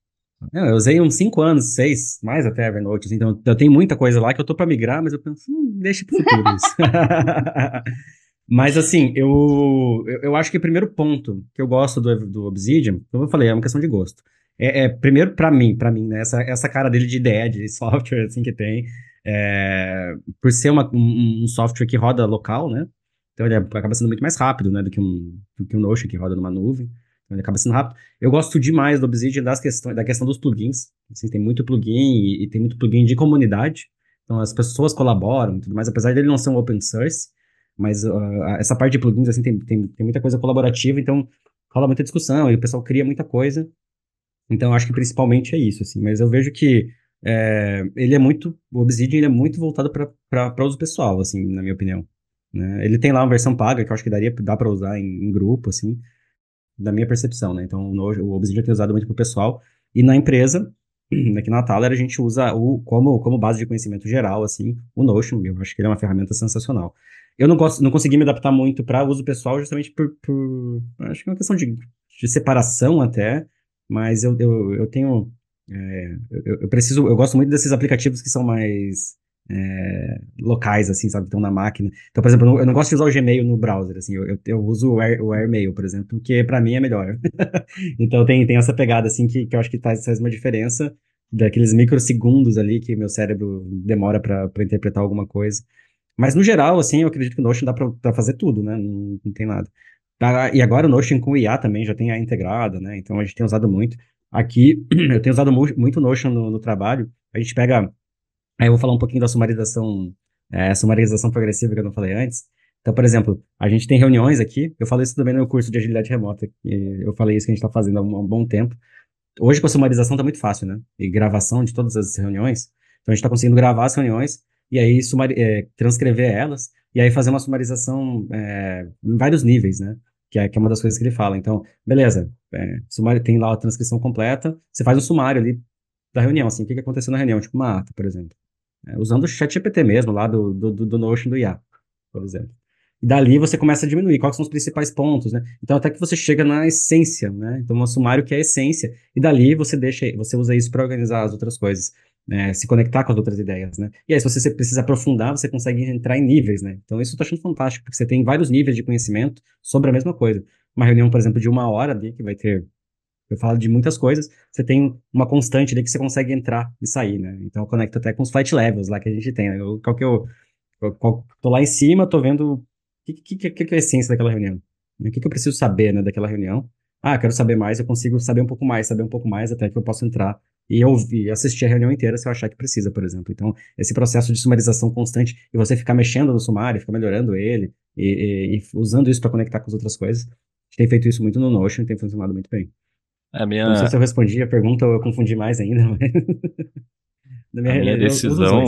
Speaker 5: Eu usei uns 5 anos, 6, mais até Evernote, assim, então eu tenho muita coisa lá que eu tô para migrar, mas eu penso, hum, deixa pro futuro isso. mas assim, eu, eu, eu, acho que o primeiro ponto que eu gosto do, do Obsidian, como eu falei, é uma questão de gosto. É, é primeiro para mim, para mim, né, essa, essa cara dele de ideia, de software, assim, que tem, é, por ser uma, um, um, software que roda local, né, então ele acaba sendo muito mais rápido, né, do que um, do que um Notion que roda numa nuvem. Ele acaba sendo rápido. Eu gosto demais do Obsidian das questões, da questão dos plugins. Assim, tem muito plugin e, e, tem muito plugin de comunidade. Então as pessoas colaboram e tudo mais, apesar dele não ser um open source. Mas uh, essa parte de plugins, assim, tem, tem, tem muita coisa colaborativa, então rola muita discussão e o pessoal cria muita coisa. Então acho que principalmente é isso, assim. Mas eu vejo que é, ele é muito, o Obsidian ele é muito voltado para uso pessoal, assim, na minha opinião. Né? Ele tem lá uma versão paga que eu acho que daria, dá para usar em, em, grupo, assim, da minha percepção, né? Então o, o Obsidian tem usado muito para o pessoal. E na empresa, aqui na Thaler, a gente usa o, como, como base de conhecimento geral, assim, o Notion. Eu acho que ele é uma ferramenta sensacional. Eu não, gosto, não consegui me adaptar muito para uso pessoal, justamente por, por, Acho que é uma questão de, de separação até, mas eu, eu, eu tenho. É, eu, eu, preciso. Eu gosto muito desses aplicativos que são mais. É, locais, assim, sabe, estão na máquina. Então, por exemplo, eu não, eu não, gosto de usar o Gmail no browser, assim, eu, eu uso o, Air, o AirMail, por exemplo, porque para mim é melhor. então tem, tem essa pegada, assim, que, que eu acho que faz, faz uma diferença daqueles microsegundos ali que meu cérebro demora para interpretar alguma coisa. Mas no geral, assim, eu acredito que o Notion dá para fazer tudo, né? Não, não tem nada. Ah, e agora o Notion com o IA também já tem a integrada, né? Então a gente tem usado muito. Aqui, eu tenho usado muito Notion no, no trabalho. A gente pega. Aí eu vou falar um pouquinho da sumarização, é, sumarização progressiva que eu não falei antes. Então, por exemplo, a gente tem reuniões aqui. Eu falei isso também no curso de agilidade remota. eu falei isso que a gente está fazendo há um, há um, bom tempo. Hoje, com a sumarização, está muito fácil, né? E gravação de todas as reuniões. Então, a gente está conseguindo gravar as reuniões e aí sumar, é, transcrever elas, e aí fazer uma sumarização é, em vários níveis, né? Que é, que é uma das coisas que ele fala. Então, beleza, é, sumário, tem lá a transcrição completa, você faz um sumário ali da reunião, assim, o que aconteceu na reunião, tipo uma ata, por exemplo. É, usando o chat GPT mesmo, lá do, do, do Notion do IA, por exemplo. E dali você começa a diminuir quais são os principais pontos, né? Então até que você chega na essência, né? Então um sumário que é a essência e dali você deixa, você usa isso para organizar as outras coisas né, se conectar com as outras ideias, né? E aí, se você precisa aprofundar, você consegue entrar em níveis, né? Então, isso eu tô achando fantástico, porque você tem vários níveis de conhecimento sobre a mesma coisa. Uma reunião, por exemplo, de uma hora ali, que vai ter, eu falo de muitas coisas, você tem uma constante ali que você consegue entrar e sair, né? Então, eu conecto até com os flight levels lá que a gente tem, né? Eu, qual que eu, eu, tô lá em cima, tô vendo o que, que, que, que é a essência daquela reunião. O que, que eu preciso saber, né, daquela reunião. Ah, quero saber mais, eu consigo saber um pouco mais, saber um pouco mais, até que eu possa entrar e ouvir, assistir a reunião inteira se eu achar que precisa, por exemplo. Então, esse processo de sumarização constante e você ficar mexendo no sumário, ficar melhorando ele e, e, e usando isso para conectar com as outras coisas, a gente tem feito isso muito no Notion e tem funcionado muito bem.
Speaker 4: A minha...
Speaker 5: Não sei se eu respondi a pergunta ou eu confundi mais ainda, mas...
Speaker 4: minha, a minha decisão...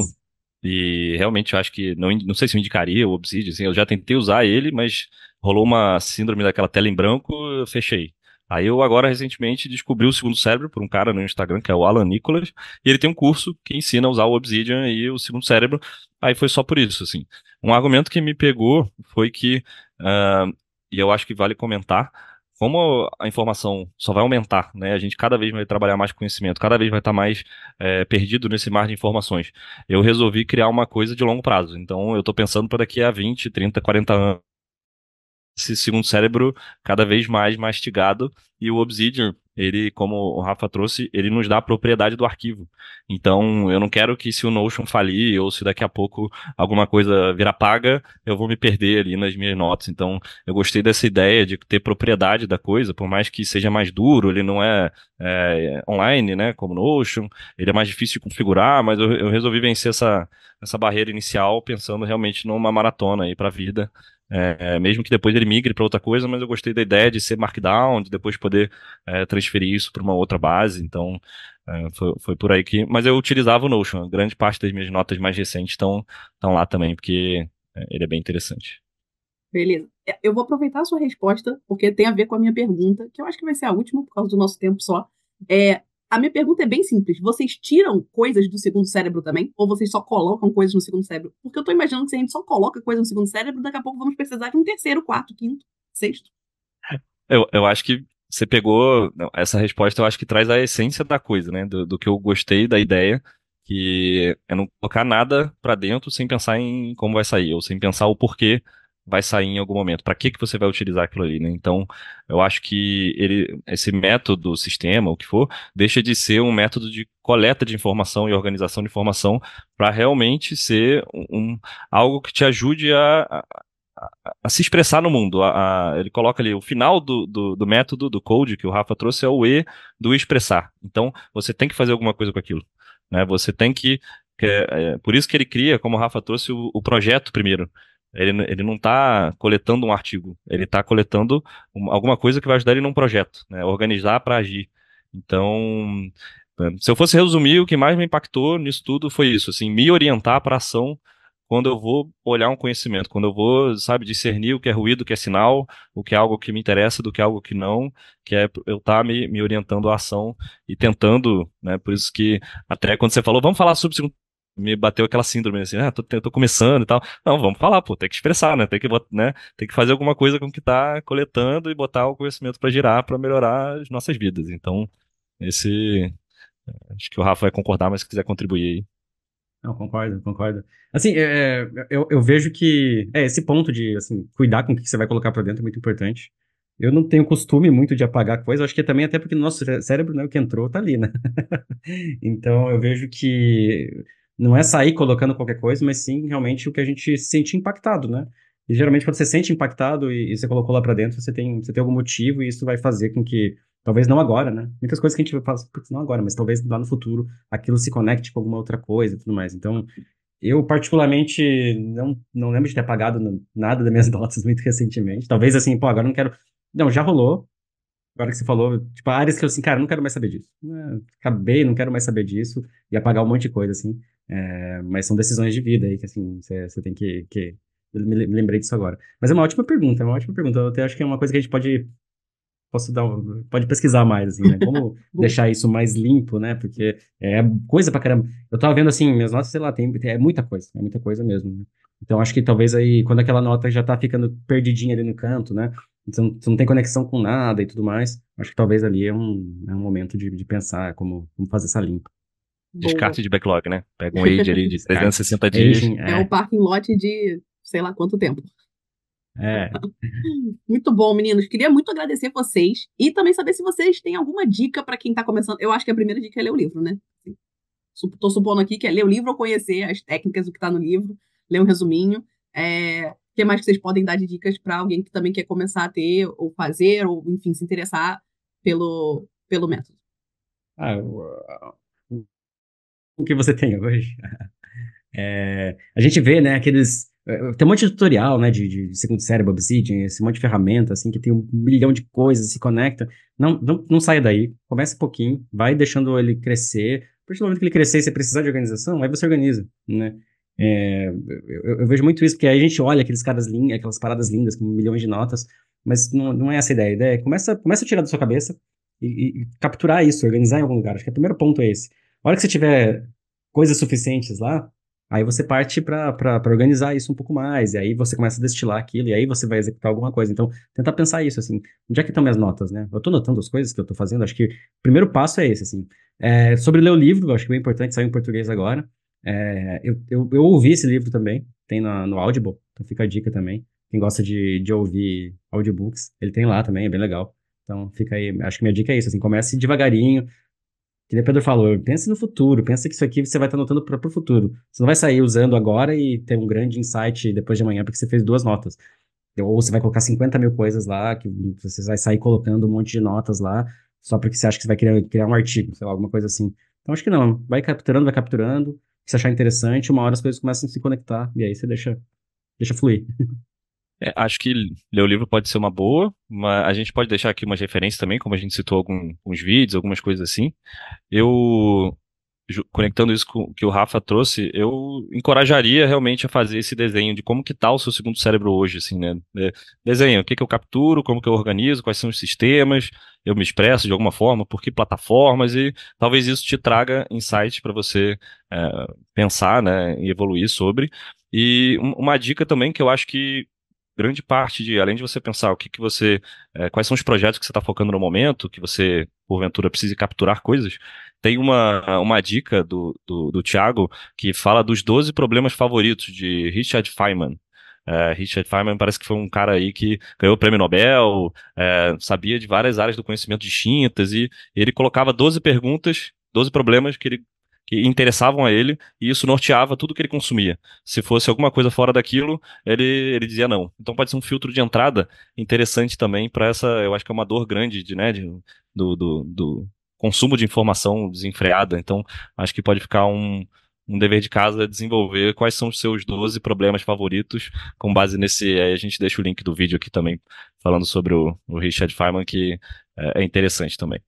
Speaker 4: E realmente eu acho que não, não sei se eu indicaria o Obsidian, assim, eu já tentei usar ele, mas rolou uma síndrome daquela tela em branco, eu fechei. Aí eu agora recentemente descobri o segundo cérebro por um cara no Instagram, que é o Alan Nicholas, e ele tem um curso que ensina a usar o Obsidian e o segundo cérebro. Aí foi só por isso, assim. Um argumento que me pegou foi que, uh, e eu acho que vale comentar, como a informação só vai aumentar, né? A gente cada vez vai trabalhar mais conhecimento, cada vez vai estar mais é, perdido nesse mar de informações. Eu resolvi criar uma coisa de longo prazo. Então eu estou pensando para daqui a 20, 30, 40 anos esse segundo cérebro cada vez mais mastigado e o Obsidian, ele, como o Rafa trouxe, ele nos dá a propriedade do arquivo. Então, eu não quero que se o Notion falir ou se daqui a pouco alguma coisa virar paga, eu vou me perder ali nas minhas notas. Então, eu gostei dessa ideia de ter propriedade da coisa, por mais que seja mais duro, ele não é, é online, né, como Notion, ele é mais difícil de configurar, mas eu, eu resolvi vencer essa, essa barreira inicial pensando realmente numa maratona aí para a vida é, mesmo que depois ele migre para outra coisa, mas eu gostei da ideia de ser Markdown, de depois poder é, transferir isso para uma outra base, então é, foi, foi, por aí que. Mas eu utilizava o Notion, grande parte das minhas notas mais recentes estão, lá também, porque é, ele é bem interessante.
Speaker 1: Beleza. É, eu vou aproveitar a sua resposta, porque tem a ver com a minha pergunta, que eu acho que vai ser a última, por causa do nosso tempo só. É, a minha pergunta é bem simples. Vocês tiram coisas do segundo cérebro também? Ou vocês só colocam coisas no segundo cérebro? Porque eu tô imaginando que se a gente só coloca coisas no segundo cérebro, daqui a pouco vamos precisar de um terceiro, quarto, quinto, sexto.
Speaker 4: Eu, eu acho que você pegou. Essa resposta eu acho que traz a essência da coisa, né? Do, do que eu gostei da ideia, que é não colocar nada para dentro sem pensar em como vai sair, ou sem pensar o porquê vai sair em algum momento. Para que, que você vai utilizar aquilo ali, né? Então, eu acho que ele, esse método, sistema, o que for, deixa de ser um método de coleta de informação e organização de informação para realmente ser um, algo que te ajude a, a, a, a se expressar no mundo. ele coloca ali o final do, do, do, método, do code que o Rafa trouxe, é o E do expressar. Então, você tem que fazer alguma coisa com aquilo. Né? Você tem que é, é, por isso que ele cria, como o Rafa trouxe, o, o projeto primeiro. Ele, ele não está coletando um artigo, ele está coletando uma, alguma coisa que vai ajudar ele num projeto, né? organizar para agir. Então, se eu fosse resumir, o que mais me impactou nisso tudo foi isso, assim, me orientar para ação quando eu vou olhar um conhecimento, quando eu vou, sabe, discernir o que é ruído, o que é sinal, o que é algo que me interessa do que é algo que não, que é eu estar tá me, me orientando à ação e tentando, né, por isso que até quando você falou, vamos falar sobre segundo me bateu aquela síndrome assim, ah, tô, tô começando e tal. Não, vamos falar, pô, tem que expressar, né? Tem que, né? Tem que fazer alguma coisa com o que tá coletando e botar o conhecimento para girar, para melhorar as nossas vidas. Então, esse acho que o Rafa vai concordar, mas se quiser contribuir aí.
Speaker 5: Não, concordo, concordo. Assim, é, é, eu, eu vejo que é, esse ponto de assim, cuidar com o que você vai colocar para dentro é muito importante. Eu não tenho costume muito de apagar coisa, acho que também até porque no nosso cérebro, né, o que entrou tá ali, né? então eu vejo que não é sair colocando qualquer coisa, mas sim realmente o que a gente se sente impactado, né? E geralmente quando você se sente impactado e, e você colocou lá para dentro, você tem, você tem algum motivo e isso vai fazer com que Talvez não agora, né? Muitas coisas que a gente faz, putz, não agora, mas talvez lá no futuro aquilo se conecte com alguma outra coisa e tudo mais. Então, eu particularmente não, não lembro de ter apagado nada das minhas notas muito recentemente. Talvez assim, pô, agora não quero. Não, já rolou. Agora que você falou, tipo, áreas que eu assim, cara, não quero mais saber disso. É, acabei, não quero mais saber disso. E apagar um monte de coisa, assim. É, mas são decisões de vida aí que, assim, você, tem que, que. Eu me lembrei disso agora. Mas é uma ótima pergunta, é uma ótima pergunta. Eu até acho que é uma coisa que a gente pode posso dar um, pode pesquisar mais, assim, né? Como deixar isso mais limpo, né? Porque é coisa pra caramba. Eu tava vendo, assim, minhas notas, sei lá, tem, é muita coisa, é muita coisa mesmo. Né? Então, acho que talvez aí, quando aquela nota já tá ficando perdidinha ali no canto, né? Você não, você não tem conexão com nada e tudo mais, acho que talvez ali é um, é um momento de, de pensar como, como fazer essa limpa.
Speaker 4: Descarte de backlog, né? Pega um age ali de 360 dias.
Speaker 1: é. é um parking lot de sei lá quanto tempo.
Speaker 5: É.
Speaker 1: Muito bom, meninos. Queria muito agradecer vocês e também saber se vocês têm alguma dica para quem está começando. Eu acho que a primeira dica é ler o livro, né? Estou supondo aqui que é ler o livro ou conhecer as técnicas, o que está no livro, ler um resuminho. É... O que mais que vocês podem dar de dicas para alguém que também quer começar a ter, ou fazer, ou, enfim, se interessar pelo, pelo método?
Speaker 5: Ah, o que você tem hoje? É, a gente vê, né, aqueles é, tem um monte de tutorial, né, de, de segundo cérebro, Obsidian, esse monte de ferramenta, assim, que tem um milhão de coisas, se conecta. Não, não, não saia daí, comece um pouquinho, vai deixando ele crescer. A partir do momento que ele crescer e você precisar de organização, aí você organiza, né? É, eu, eu, vejo muito isso, porque aí a gente olha aqueles caras lindos, aquelas paradas lindas com milhões de notas, mas não, não é essa a ideia. A ideia é começa, começa a tirar da sua cabeça e, e, capturar isso, organizar em algum lugar. Acho que o primeiro ponto é esse. A hora que você tiver coisas suficientes lá, Aí você parte para organizar isso um pouco mais, e aí você começa a destilar aquilo, e aí você vai executar alguma coisa. Então, tentar pensar isso, assim, onde é que estão minhas notas, né? Eu estou notando as coisas que eu estou fazendo, acho que o primeiro passo é esse, assim. É, sobre ler o livro, acho que é bem importante, saiu em português agora. É, eu, eu, eu, ouvi esse livro também, tem na, no Audible, então fica a dica também. Quem gosta de, de ouvir audiobooks, ele tem lá também, é bem legal. Então fica aí, acho que minha dica é isso, assim, comece devagarinho, que o Pedro falou, pense no futuro, pensa que isso aqui você vai estar notando para o futuro. Você não vai sair usando agora e ter um grande insight depois de amanhã porque você fez duas notas. Ou você vai colocar 50 mil coisas lá, que você vai sair colocando um monte de notas lá, só porque você acha que você vai criar, criar um artigo, sei lá, alguma coisa assim. Então acho que não, vai capturando, vai capturando, se achar interessante, uma hora as coisas começam a se conectar, e aí você deixa, deixa fluir.
Speaker 4: É, acho que ler o livro pode ser uma boa, mas a gente pode deixar aqui umas referências também, como a gente citou algum, alguns vídeos, algumas coisas assim. Eu, conectando isso com o que o Rafa trouxe, eu encorajaria realmente a fazer esse desenho de como que tá o seu segundo cérebro hoje, assim, né? Desenho, o que que eu capturo, como que eu organizo, quais são os sistemas, eu me expresso de alguma forma, por que plataformas, e talvez isso te traga insights para você é, pensar, né, e evoluir sobre. E uma dica também que eu acho que grande parte de, além de você pensar o que, que você, é, quais são os projetos que você está focando no momento, que você, porventura, precise capturar coisas, tem uma, uma dica do, do, do Thiago que fala dos 12 problemas favoritos de Richard Feynman. É, Richard Feynman parece que foi um cara aí que ganhou o prêmio Nobel, é, sabia de várias áreas do conhecimento distintas e ele colocava 12 perguntas, 12 problemas que ele que interessavam a ele, e isso norteava tudo que ele consumia. Se fosse alguma coisa fora daquilo, ele, ele dizia não. Então pode ser um filtro de entrada interessante também para essa, eu acho que é uma dor grande de, né, de, do, do, do consumo de informação desenfreada. Então acho que pode ficar um, um dever de casa desenvolver quais são os seus 12 problemas favoritos, com base nesse. Aí a gente deixa o link do vídeo aqui também, falando sobre o, o Richard Feynman, que é, é interessante também.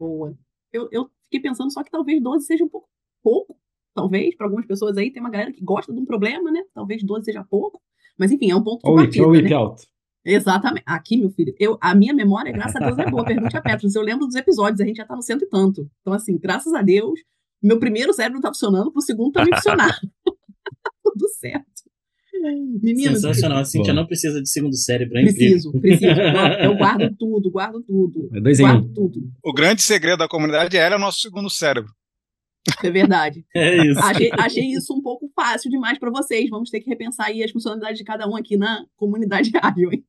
Speaker 1: Boa. Eu, eu fiquei pensando só que talvez 12 seja um pouco pouco talvez, para algumas pessoas aí, tem uma galera que gosta de um problema, né? Talvez 12 seja pouco. Mas enfim, é um ponto de
Speaker 5: Ou
Speaker 1: partida,
Speaker 5: o
Speaker 1: né?
Speaker 5: alto.
Speaker 1: Exatamente. Aqui, meu filho, eu, a minha memória, graças a Deus, é boa. Pergunte a Petros. Eu lembro dos episódios, a gente já tá no cento e tanto. Então, assim, graças a Deus, meu primeiro cérebro tá funcionando, pro segundo também funcionar. Tudo certo. Meninos,
Speaker 6: Sensacional. A Cintia não precisa de segundo cérebro, é incrível.
Speaker 1: preciso, preciso. Eu guardo tudo, guardo tudo.
Speaker 5: É dois em
Speaker 1: Guardo
Speaker 5: um.
Speaker 1: tudo.
Speaker 2: O grande segredo da comunidade era o nosso segundo cérebro.
Speaker 1: É verdade.
Speaker 6: É isso.
Speaker 1: Achei, achei isso um pouco fácil demais para vocês. Vamos ter que repensar aí as funcionalidades de cada um aqui na comunidade ágil, hein?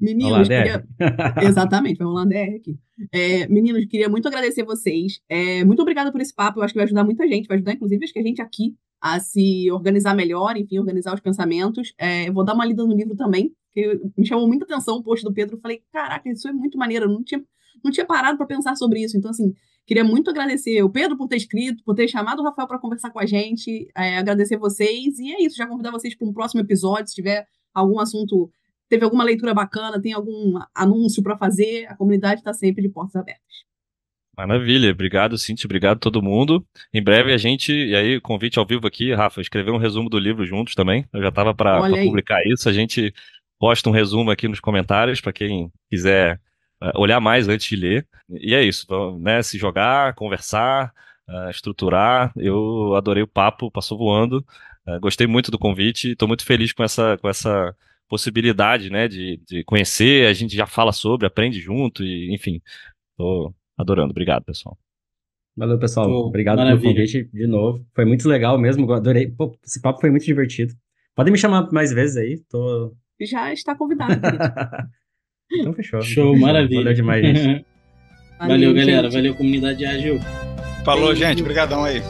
Speaker 1: Meninos, queria... Exatamente, vamos lá, DR aqui. É, meninos, queria muito agradecer vocês. É, muito obrigada por esse papo. Eu acho que vai ajudar muita gente, vai ajudar, inclusive, acho que a gente aqui a se organizar melhor, enfim, organizar os pensamentos. É, eu vou dar uma lida no livro também, que me chamou muita atenção o post do Pedro. Eu falei, caraca, isso é muito maneiro. Eu não tinha, não tinha parado para pensar sobre isso. Então, assim, queria muito agradecer o Pedro por ter escrito, por ter chamado o Rafael para conversar com a gente, é, agradecer vocês. E é isso, já convidar vocês para um próximo episódio, se tiver algum assunto teve alguma leitura bacana, tem algum anúncio para fazer, a comunidade está sempre de portas abertas.
Speaker 4: Maravilha, obrigado, Cintia, obrigado a todo mundo. Em breve a gente, e aí, convite ao vivo aqui, Rafa, escrever um resumo do livro juntos também. Eu já estava para publicar isso. A gente posta um resumo aqui nos comentários para quem quiser olhar mais antes de ler. E é isso, né? Se jogar, conversar, eh, estruturar. Eu adorei o papo, passou voando. Eh, gostei muito do convite, estou muito feliz com essa, com essa possibilidade, né, de, de conhecer. A gente já fala sobre, aprende junto e, enfim, tô adorando. Obrigado, pessoal.
Speaker 5: Valeu, pessoal.
Speaker 6: Pô,
Speaker 5: Obrigado
Speaker 6: maravilha.
Speaker 5: pelo convite de novo. Foi muito legal mesmo. Adorei. Pô, esse papo foi muito divertido. Podem me chamar mais vezes aí. Tô.
Speaker 1: Já está convidado.
Speaker 5: então fechou.
Speaker 6: Show,
Speaker 5: Fechou.
Speaker 6: maravilha.
Speaker 5: Valeu demais, gente.
Speaker 6: Valeu, galera.
Speaker 1: gente.
Speaker 6: Valeu, comunidade ágil.
Speaker 2: Falou,
Speaker 1: Beijo.
Speaker 2: gente. Obrigadão aí.